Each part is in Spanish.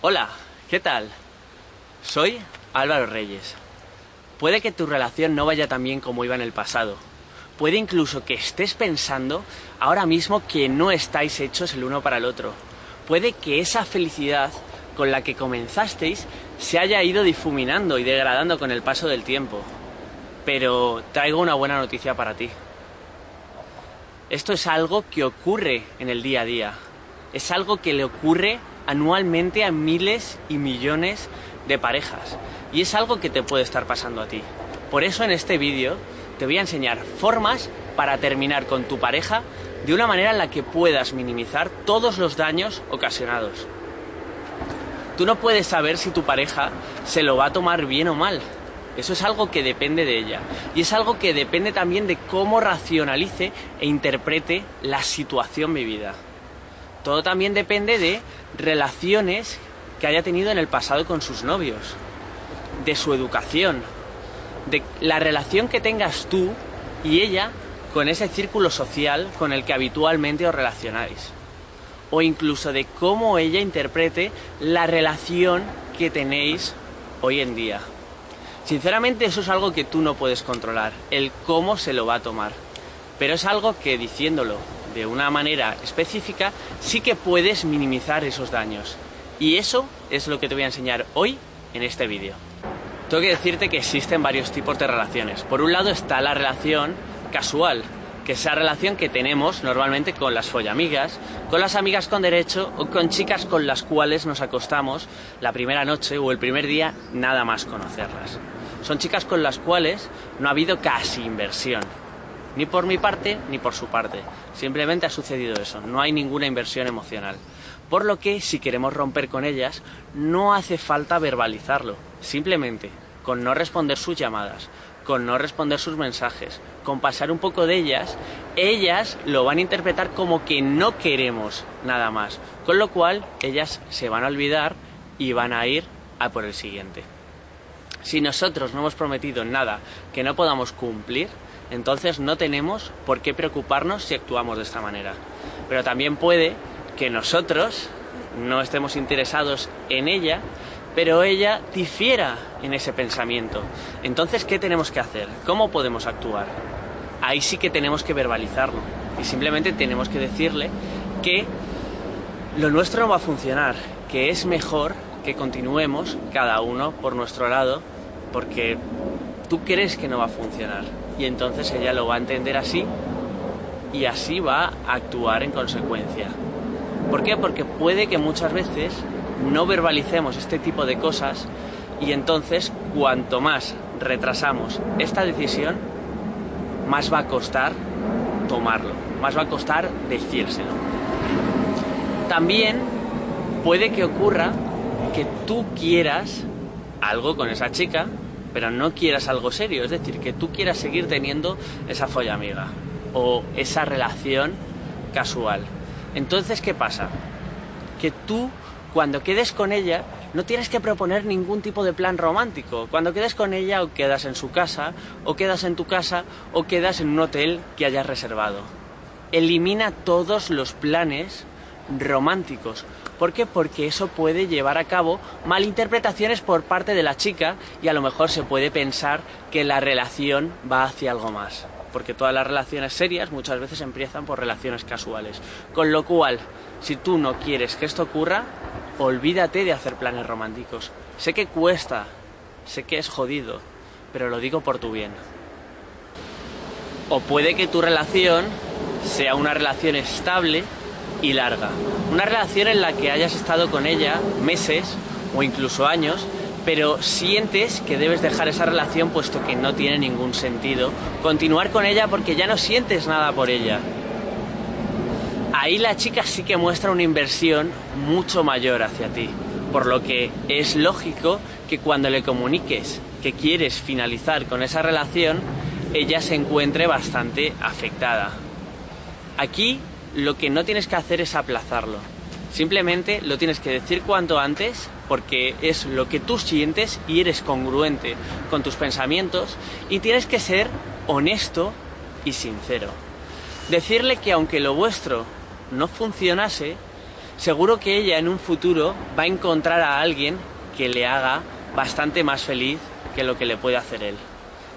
Hola, ¿qué tal? Soy Álvaro Reyes. Puede que tu relación no vaya tan bien como iba en el pasado. Puede incluso que estés pensando ahora mismo que no estáis hechos el uno para el otro. Puede que esa felicidad con la que comenzasteis se haya ido difuminando y degradando con el paso del tiempo. Pero traigo una buena noticia para ti. Esto es algo que ocurre en el día a día. Es algo que le ocurre anualmente a miles y millones de parejas. Y es algo que te puede estar pasando a ti. Por eso en este vídeo te voy a enseñar formas para terminar con tu pareja de una manera en la que puedas minimizar todos los daños ocasionados. Tú no puedes saber si tu pareja se lo va a tomar bien o mal. Eso es algo que depende de ella. Y es algo que depende también de cómo racionalice e interprete la situación vivida. Todo también depende de relaciones que haya tenido en el pasado con sus novios, de su educación, de la relación que tengas tú y ella con ese círculo social con el que habitualmente os relacionáis. O incluso de cómo ella interprete la relación que tenéis hoy en día. Sinceramente eso es algo que tú no puedes controlar, el cómo se lo va a tomar. Pero es algo que diciéndolo de una manera específica sí que puedes minimizar esos daños. Y eso es lo que te voy a enseñar hoy en este vídeo. Tengo que decirte que existen varios tipos de relaciones. Por un lado está la relación casual, que es esa relación que tenemos normalmente con las follamigas, con las amigas con derecho o con chicas con las cuales nos acostamos la primera noche o el primer día nada más conocerlas. Son chicas con las cuales no ha habido casi inversión, ni por mi parte ni por su parte. Simplemente ha sucedido eso, no hay ninguna inversión emocional. Por lo que si queremos romper con ellas, no hace falta verbalizarlo, simplemente con no responder sus llamadas, con no responder sus mensajes, con pasar un poco de ellas, ellas lo van a interpretar como que no queremos nada más. Con lo cual, ellas se van a olvidar y van a ir a por el siguiente. Si nosotros no hemos prometido nada que no podamos cumplir, entonces no tenemos por qué preocuparnos si actuamos de esta manera. Pero también puede que nosotros no estemos interesados en ella pero ella difiera en ese pensamiento. Entonces, ¿qué tenemos que hacer? ¿Cómo podemos actuar? Ahí sí que tenemos que verbalizarlo y simplemente tenemos que decirle que lo nuestro no va a funcionar, que es mejor que continuemos cada uno por nuestro lado porque tú crees que no va a funcionar y entonces ella lo va a entender así y así va a actuar en consecuencia. ¿Por qué? Porque puede que muchas veces no verbalicemos este tipo de cosas y entonces cuanto más retrasamos esta decisión, más va a costar tomarlo, más va a costar decírselo. También puede que ocurra que tú quieras algo con esa chica, pero no quieras algo serio, es decir, que tú quieras seguir teniendo esa folla amiga o esa relación casual. Entonces, ¿qué pasa? Que tú cuando quedes con ella, no tienes que proponer ningún tipo de plan romántico. Cuando quedes con ella, o quedas en su casa, o quedas en tu casa, o quedas en un hotel que hayas reservado. Elimina todos los planes románticos. ¿Por qué? Porque eso puede llevar a cabo malinterpretaciones por parte de la chica y a lo mejor se puede pensar que la relación va hacia algo más. Porque todas las relaciones serias muchas veces empiezan por relaciones casuales. Con lo cual, si tú no quieres que esto ocurra, olvídate de hacer planes románticos. Sé que cuesta, sé que es jodido, pero lo digo por tu bien. O puede que tu relación sea una relación estable y larga. Una relación en la que hayas estado con ella meses o incluso años, pero sientes que debes dejar esa relación puesto que no tiene ningún sentido continuar con ella porque ya no sientes nada por ella ahí la chica sí que muestra una inversión mucho mayor hacia ti, por lo que es lógico que cuando le comuniques que quieres finalizar con esa relación, ella se encuentre bastante afectada. Aquí lo que no tienes que hacer es aplazarlo. Simplemente lo tienes que decir cuanto antes porque es lo que tú sientes y eres congruente con tus pensamientos y tienes que ser honesto y sincero. Decirle que aunque lo vuestro no funcionase, seguro que ella en un futuro va a encontrar a alguien que le haga bastante más feliz que lo que le puede hacer él.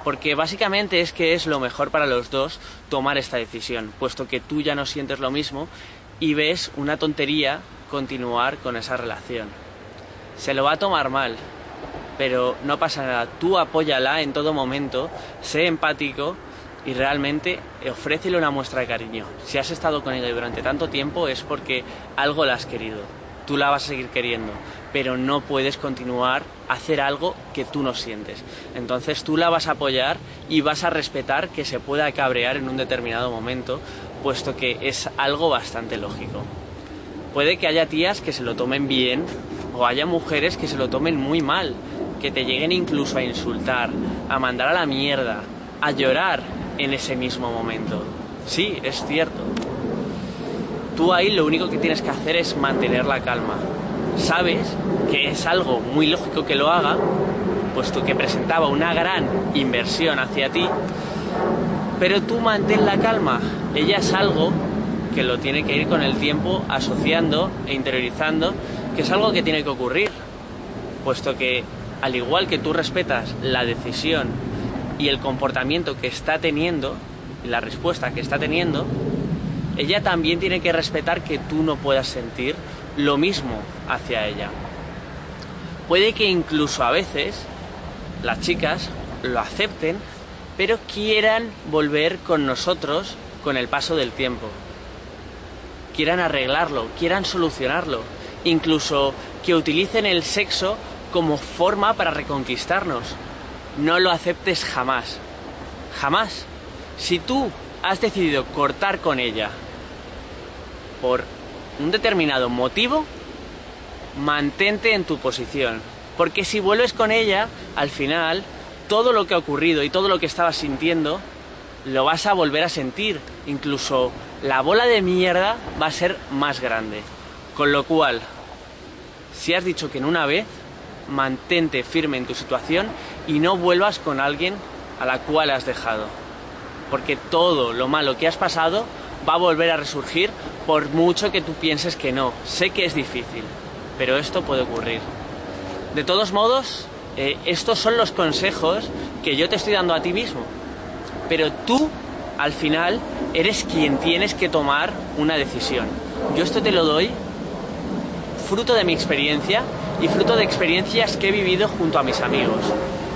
Porque básicamente es que es lo mejor para los dos tomar esta decisión, puesto que tú ya no sientes lo mismo y ves una tontería continuar con esa relación. Se lo va a tomar mal, pero no pasa nada. Tú apóyala en todo momento, sé empático y realmente ofrécele una muestra de cariño. Si has estado con ella durante tanto tiempo es porque algo la has querido. Tú la vas a seguir queriendo, pero no puedes continuar a hacer algo que tú no sientes. Entonces tú la vas a apoyar y vas a respetar que se pueda cabrear en un determinado momento, puesto que es algo bastante lógico. Puede que haya tías que se lo tomen bien o haya mujeres que se lo tomen muy mal, que te lleguen incluso a insultar, a mandar a la mierda, a llorar en ese mismo momento. Sí, es cierto. Tú ahí lo único que tienes que hacer es mantener la calma. Sabes que es algo muy lógico que lo haga, puesto que presentaba una gran inversión hacia ti, pero tú mantén la calma. Ella es algo que lo tiene que ir con el tiempo asociando e interiorizando, que es algo que tiene que ocurrir, puesto que al igual que tú respetas la decisión y el comportamiento que está teniendo, y la respuesta que está teniendo, ella también tiene que respetar que tú no puedas sentir lo mismo hacia ella. Puede que incluso a veces las chicas lo acepten, pero quieran volver con nosotros con el paso del tiempo. Quieran arreglarlo, quieran solucionarlo, incluso que utilicen el sexo como forma para reconquistarnos. No lo aceptes jamás. Jamás. Si tú has decidido cortar con ella por un determinado motivo, mantente en tu posición. Porque si vuelves con ella, al final, todo lo que ha ocurrido y todo lo que estabas sintiendo, lo vas a volver a sentir. Incluso la bola de mierda va a ser más grande. Con lo cual, si has dicho que en una vez, mantente firme en tu situación y no vuelvas con alguien a la cual has dejado. Porque todo lo malo que has pasado va a volver a resurgir por mucho que tú pienses que no. Sé que es difícil, pero esto puede ocurrir. De todos modos, eh, estos son los consejos que yo te estoy dando a ti mismo. Pero tú, al final, eres quien tienes que tomar una decisión. Yo esto te lo doy fruto de mi experiencia y fruto de experiencias que he vivido junto a mis amigos.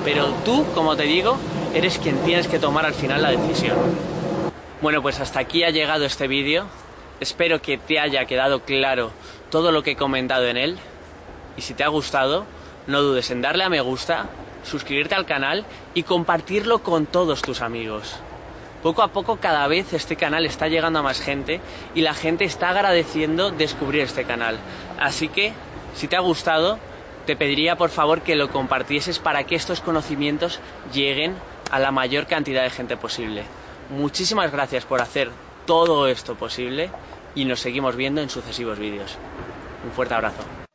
Pero tú, como te digo, eres quien tienes que tomar al final la decisión. Bueno, pues hasta aquí ha llegado este vídeo. Espero que te haya quedado claro todo lo que he comentado en él. Y si te ha gustado, no dudes en darle a me gusta, suscribirte al canal y compartirlo con todos tus amigos. Poco a poco cada vez este canal está llegando a más gente y la gente está agradeciendo descubrir este canal. Así que, si te ha gustado, te pediría por favor que lo compartieses para que estos conocimientos lleguen a la mayor cantidad de gente posible. Muchísimas gracias por hacer todo esto posible y nos seguimos viendo en sucesivos vídeos. Un fuerte abrazo.